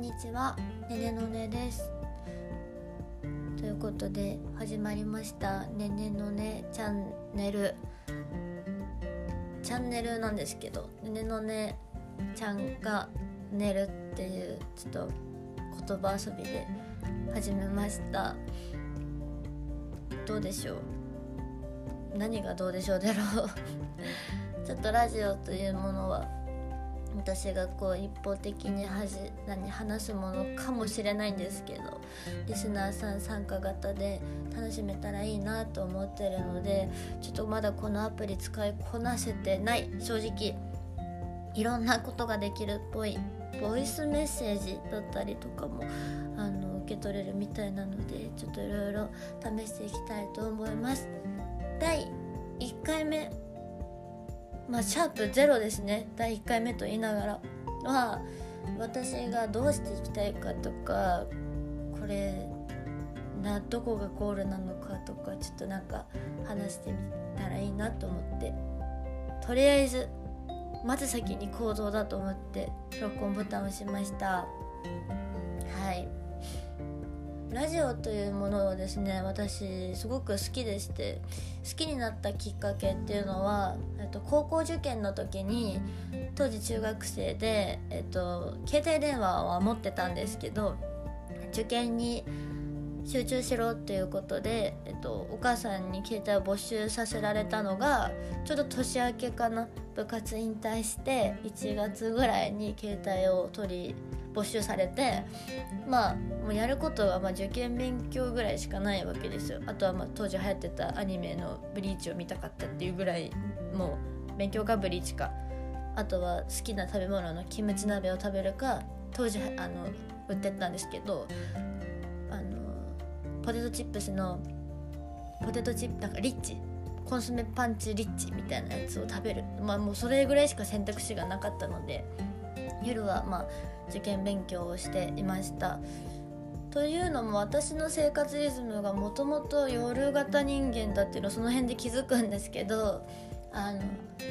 んにちは。ねねのねです。ということで始まりました。ねねのねチャンネル。チャンネルなんですけどねねのねちゃんが寝るっていうちょっと言葉遊びで始めました。どうでしょう？何がどうでしょうだろう。ちょっとラジオというものは私がこう一方的にはじ何話すものかもしれないんですけどリスナーさん参加型で楽しめたらいいなと思ってるのでちょっとまだこのアプリ使いこなせてない正直いろんなことができるっぽいボイスメッセージだったりとかもあの受け取れるみたいなのでちょっといろいろ試していきたいと思います。第1回目。まあシャープゼロですね。第1回目と言いながら。は私がどうしていきたいかとかこれなどこがゴールなのかとかちょっとなんか話してみたらいいなと思って。とりあえずまず先に行動だと思って録音ボタンを押しました。ラジオというものをですね私すごく好きでして好きになったきっかけっていうのは、えっと、高校受験の時に当時中学生で、えっと、携帯電話は持ってたんですけど受験に集中しろっていうことで、えっと、お母さんに携帯を没収させられたのがちょうど年明けかな部活引退して1月ぐらいに携帯を取り没収されてまあもうやることはま受験勉強ぐらいしかないわけですよ。あとはまあ当時流行ってたアニメの「ブリーチ」を見たかったっていうぐらいもう勉強かブリーチか。あとは好きな食べ物のキムチ鍋を食べるか当時あの売ってたんですけどあのポテトチップスのポテトチップなんかリッチコンソメパンチリッチみたいなやつを食べる。まあもうそれぐらいしか選択肢がなかったので夜はまあ受験勉強をしていました。というのも私の生活リズムがもともと夜型人間だっていうのをその辺で気づくんですけどあの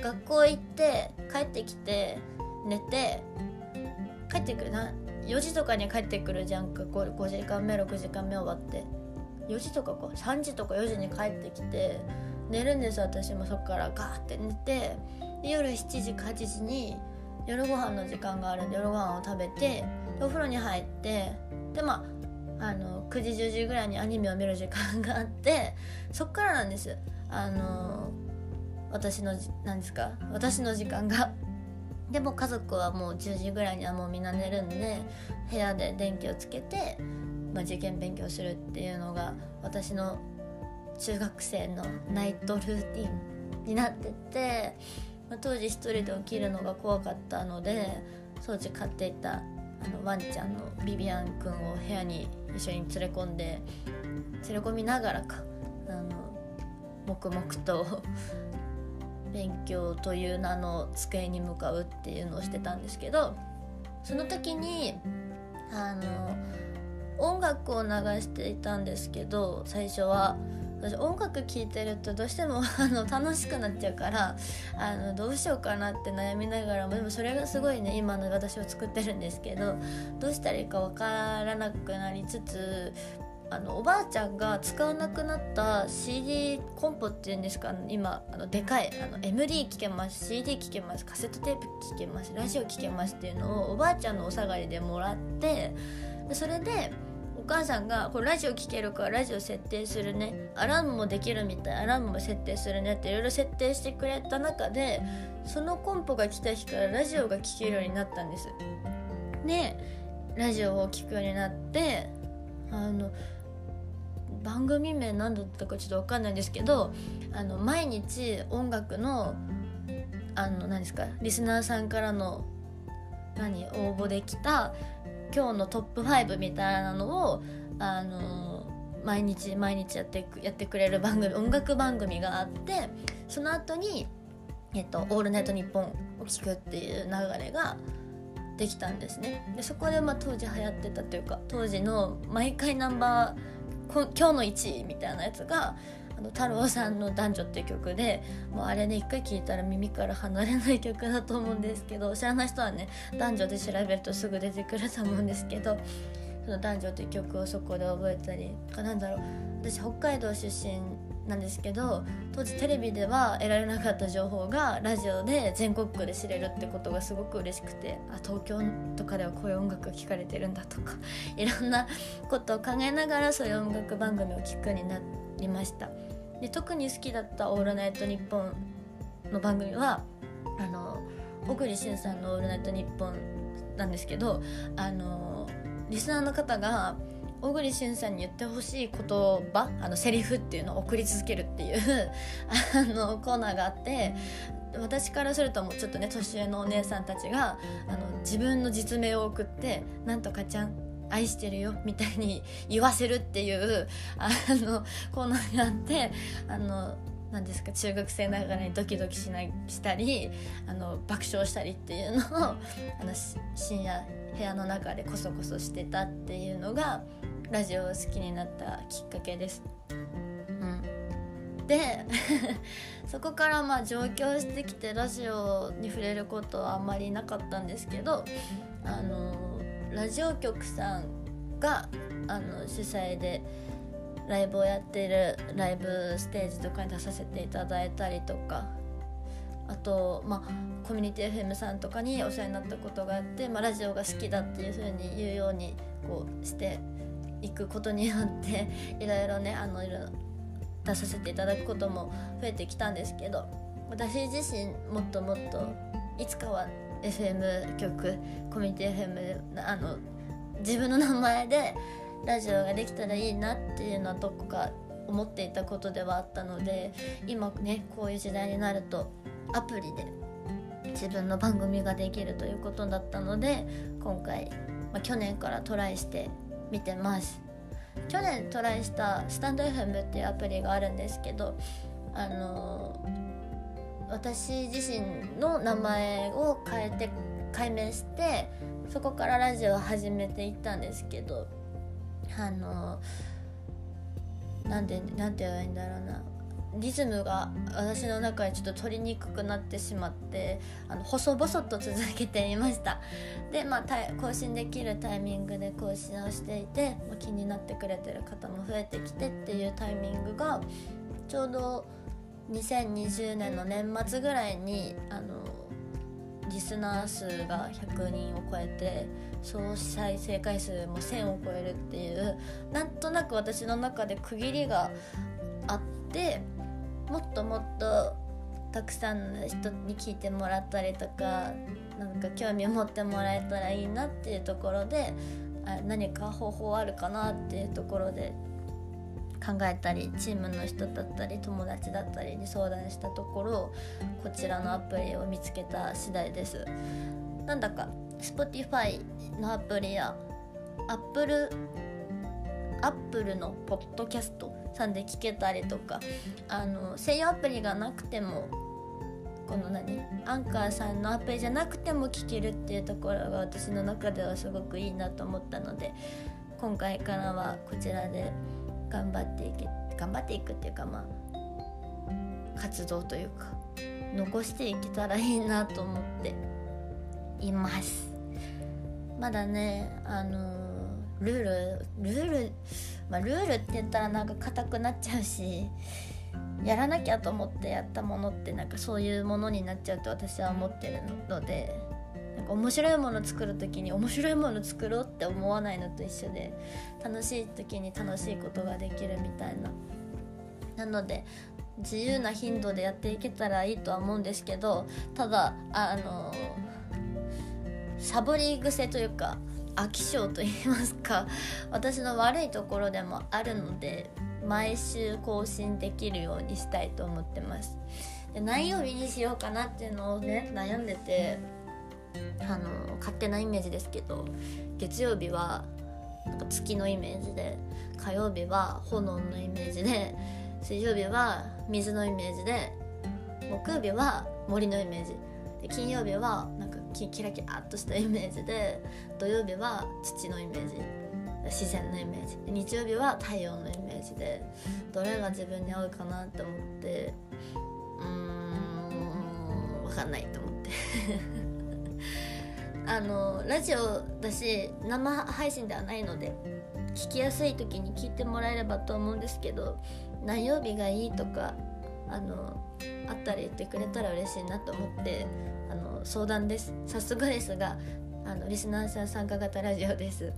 学校行って帰ってきて寝て帰ってくるな4時とかに帰ってくるじゃんか 5, 5時間目6時間目終わって。4時とかか。3時とか4時に帰ってきて寝るんです私も。そっからガーって寝て夜7時か8時に夜ご飯の時間があるんで夜ご飯を食べてお風呂に入ってでまああの9時10時ぐらいにアニメを見る時間があって そっからなんです。あの私の何ですか？私の時間が。でも家族はもう10時ぐらいにはもうみんな寝るんで部屋で電気をつけて、まあ、受験勉強するっていうのが私の中学生のナイトルーティンになっててまあ、当時一人で起きるのが怖かったので当時飼っていたあのワンちゃんのビビアン君を部屋に一緒に連れ込んで連れ込みながらかあの黙々と勉強という名の机に向かうっていうのをしてたんですけどその時にあの音楽を流していたんですけど最初は。私音楽聴いてるとどうしても あの楽しくなっちゃうからあのどうしようかなって悩みながらもでもそれがすごいね今の私を作ってるんですけどどうしたらいいか分からなくなりつつあのおばあちゃんが使わなくなった CD コンポっていうんですか今あのでかいあの MD 聴けます CD 聴けますカセットテープ聴けますラジオ聴けますっていうのをおばあちゃんのお下がりでもらってそれで母さんがこれラジオ聴けるからラジオ設定するね。アラームもできるみたい。アラームも設定するねっていろいろ設定してくれた中でそのコンポが来た日からラジオが聴けるようになったんです。でラジオを聴くようになってあの番組名何だったかちょっと分かんないんですけどあの毎日音楽のあの何ですかリスナーさんからの何応募できた今日のトップ5みたいなのをあの毎日毎日やってやってくれる番組音楽番組があってその後にえっと「オールナイトニッポン」を聴くっていう流れができたんですね。でそこでまあ当時流行ってたというか当時の毎回ナンバー今日の1位みたいなやつがあの太郎さんの「男女」っていう曲でもうあれね一回聴いたら耳から離れない曲だと思うんですけど知らない人はね男女で調べるとすぐ出てくると思うんですけどその男女っていう曲をそこで覚えたりなんだろう私北海道出身なんですけど当時テレビでは得られなかった情報がラジオで全国区で知れるってことがすごく嬉しくてあ東京とかではこういう音楽が聴かれてるんだとか いろんなことを考えながらそういう音楽番組を聴くになりましたで特に好きだった「オールナイトニッポン」の番組はあの小栗旬さんの「オールナイトニッポン」なんですけどあのリスナーの方が小栗旬さんに言ってほしい言葉あのセリフっていうのを送り続けるっていう あのコーナーがあって私からするともうちょっとね年上のお姉さんたちがあの自分の実名を送って「なんとかちゃん愛してるよ」みたいに言わせるっていうあのコーナーがあってあの何ですか中学生ながらにドキドキしないしたりあの爆笑したりっていうのを あの深夜部屋の中でこそこそしてたっていうのがラジオを好きになったきっかけです。うん、で そこからまあ上京してきてラジオに触れることはあんまりなかったんですけどあのラジオ局さんがあの主催でライブをやってるライブステージとかに出させていただいたりとか。あと、まあ、コミュニティ FM さんとかにお世話になったことがあって、まあ、ラジオが好きだっていうふうに言うようにこうしていくことによって いろいろねあのいろ出させていただくことも増えてきたんですけど私自身もっともっといつかは FM 局コミュニティ FM あの自分の名前でラジオができたらいいなっていうのはどこか思っていたことではあったので今ねこういう時代になるとアプリで自分の番組ができるということだったので今回、まあ、去年からトライして見てます。去年トライしたスタンド FM っていうアプリがあるんですけどあの私自身の名前を変えて改名してそこからラジオを始めていったんですけどあのなんでなんて言えばいいんだろうな。リズムが私の中でちょっと取りにくくなってしまってあの細々と続けていました。でまあ更新できるタイミングで更新をしていて、ま、気になってくれてる方も増えてきてっていうタイミングがちょうど2020年の年末ぐらいにあのリスナー数が100人を超えて総再生回数も1000を超えるっていうなんとなく私の中で区切りがあってもっともっとたくさんの人に聞いてもらったりとかなんか興味を持ってもらえたらいいなっていうところであ何か方法あるかなっていうところで考えたりチームの人だったり友達だったりに相談したところこちらのアプリを見つけた次第です。なんだか Spotify のアプリや Apple アップルのポッドキャストさんで聞けたりとかあの声優アプリがなくてもこの何アンカーさんのアプリじゃなくても聞けるっていうところが私の中ではすごくいいなと思ったので今回からはこちらで頑張っていけ頑張っていくっていうかまあ活動というか残していけたらいいなと思っています。まだねあのルールルールまあルールって言ったらなんか硬くなっちゃうしやらなきゃと思ってやったものってなんかそういうものになっちゃうと私は思ってるので面白いもの作る時に面白いもの作ろうって思わないのと一緒で楽しい時に楽しいことができるみたいな。なので自由な頻度でやっていけたらいいとは思うんですけどただあのサボり癖というか飽き性と言いますか私の悪いところでもあるので毎週更新できるようにしたいと思ってます。で何曜日にしようかなっていうのをね悩んでてあの勝手なイメージですけど月曜日はなんか月のイメージで火曜日は炎のイメージで水曜日は水のイメージで木曜日は森のイメージ。で金曜日はなんかキラキラっとしたイメージで土曜日は土のイメージ。自然のイメージ。日曜日は太陽のイメージでどれが自分に合うかなって思ってうーん分かんないと思って。あのラジオだし生配信ではないので聞きやすい時に聞いてもらえればと思うんですけど何曜日がいいとかあのあったら言ってくれたら嬉しいなと思ってあの相談です。早速ですがあのリスナーさん参加型ラジオです。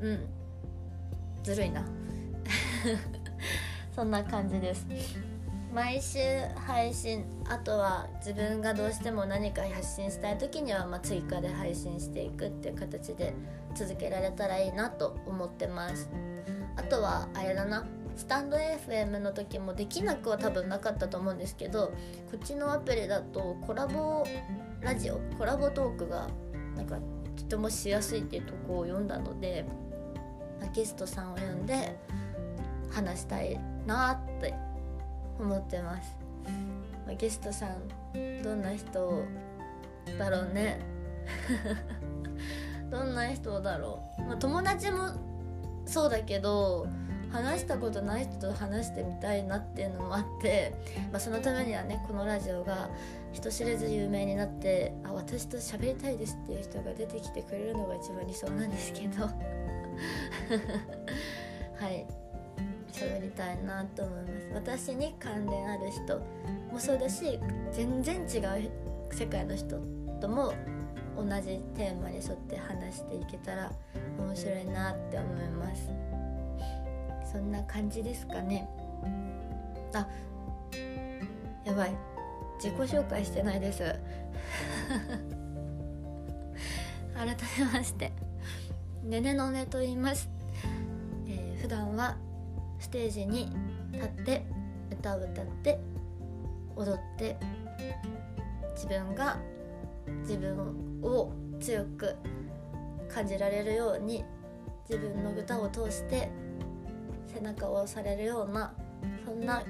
うん。ずるいな。そんな感じです。毎週配信あとは自分がどうしても何か発信したい時には、ま、追加で配信していくっていう形で続けられたらいいなと思ってます。あとはあれだな。スタンド FM の時もできなくは多分なかったと思うんですけどこっちのアプリだとコラボラジオコラボトークがなんかとてもしやすいっていうとこを読んだのでゲストさんを呼んで話したいなって思ってます、まあ、ゲストさんどんな人だろうね？どんな人だろう、まあ、友達もそうだけど話したことない人と話してみたいなっていうのもあって、まあ、そのためにはねこのラジオが人知れず有名になってあ私と喋りたいですっていう人が出てきてくれるのが一番理想なんですけど。はい。喋りたいなと思います。私に関連ある人もそうだし全然違う世界の人とも同じテーマに沿って話していけたら面白いなって思います。そんな感じですかね。あやばい。自己紹介してないです。改めまして。ねねのねと言います、えー、普段はステージに立って歌を歌って踊って自分が自分を強く感じられるように自分の歌を通して背中を押されるようなそんな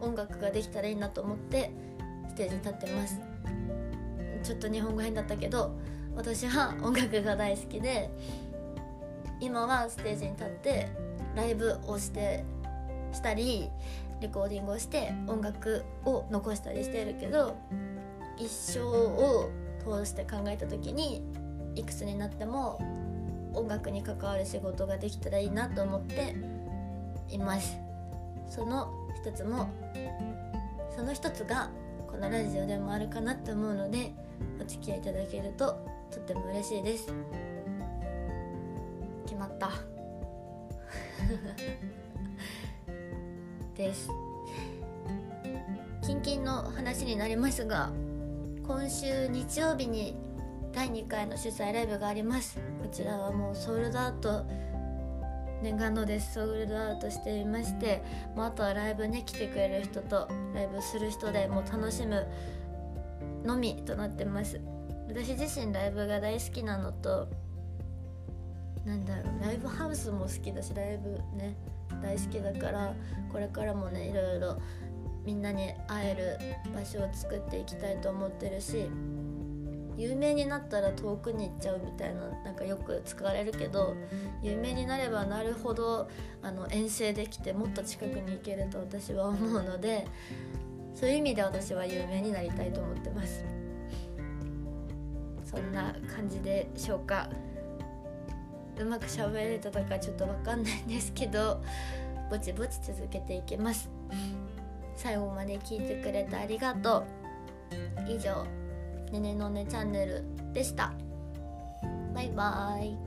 音楽ができたらいいなと思ってステージに立ってます。ちょっと日本語変だったけど私は音楽が大好きで今はステージに立ってライブをしてしたりレコーディングをして音楽を残したりしてるけど一生を通して考えた時にいくつになっても音楽に関わる仕事ができたらいいなと思っています。その一つもその一つがこのラジオでもあるかなって思うのでお付き合いいただけるととっても嬉しいです。です。キンキンの話になりますが今週日曜日に第2回の主催ライブがあります。こちらはもうソールドアウト念願のです。ソールドアウトしていましてもうあとはライブね来てくれる人とライブする人でもう楽しむのみとなってます。私自身ライブが大好きなのとなんだろうライブハウスも好きだしライブね大好きだからこれからもねいろいろみんなに会える場所を作っていきたいと思ってるし有名になったら遠くに行っちゃうみたいななんかよく使われるけど有名になればなるほどあの遠征できてもっと近くに行けると私は思うのでそういう意味で私は有名になりたいと思ってます。そんな感じでしょうか。うまく喋れたかちょっと分かんないんですけどぼちぼち続けていきます。最後まで聞いてくれてありがとう。以上ねねのねチャンネルでした。バイバーイ。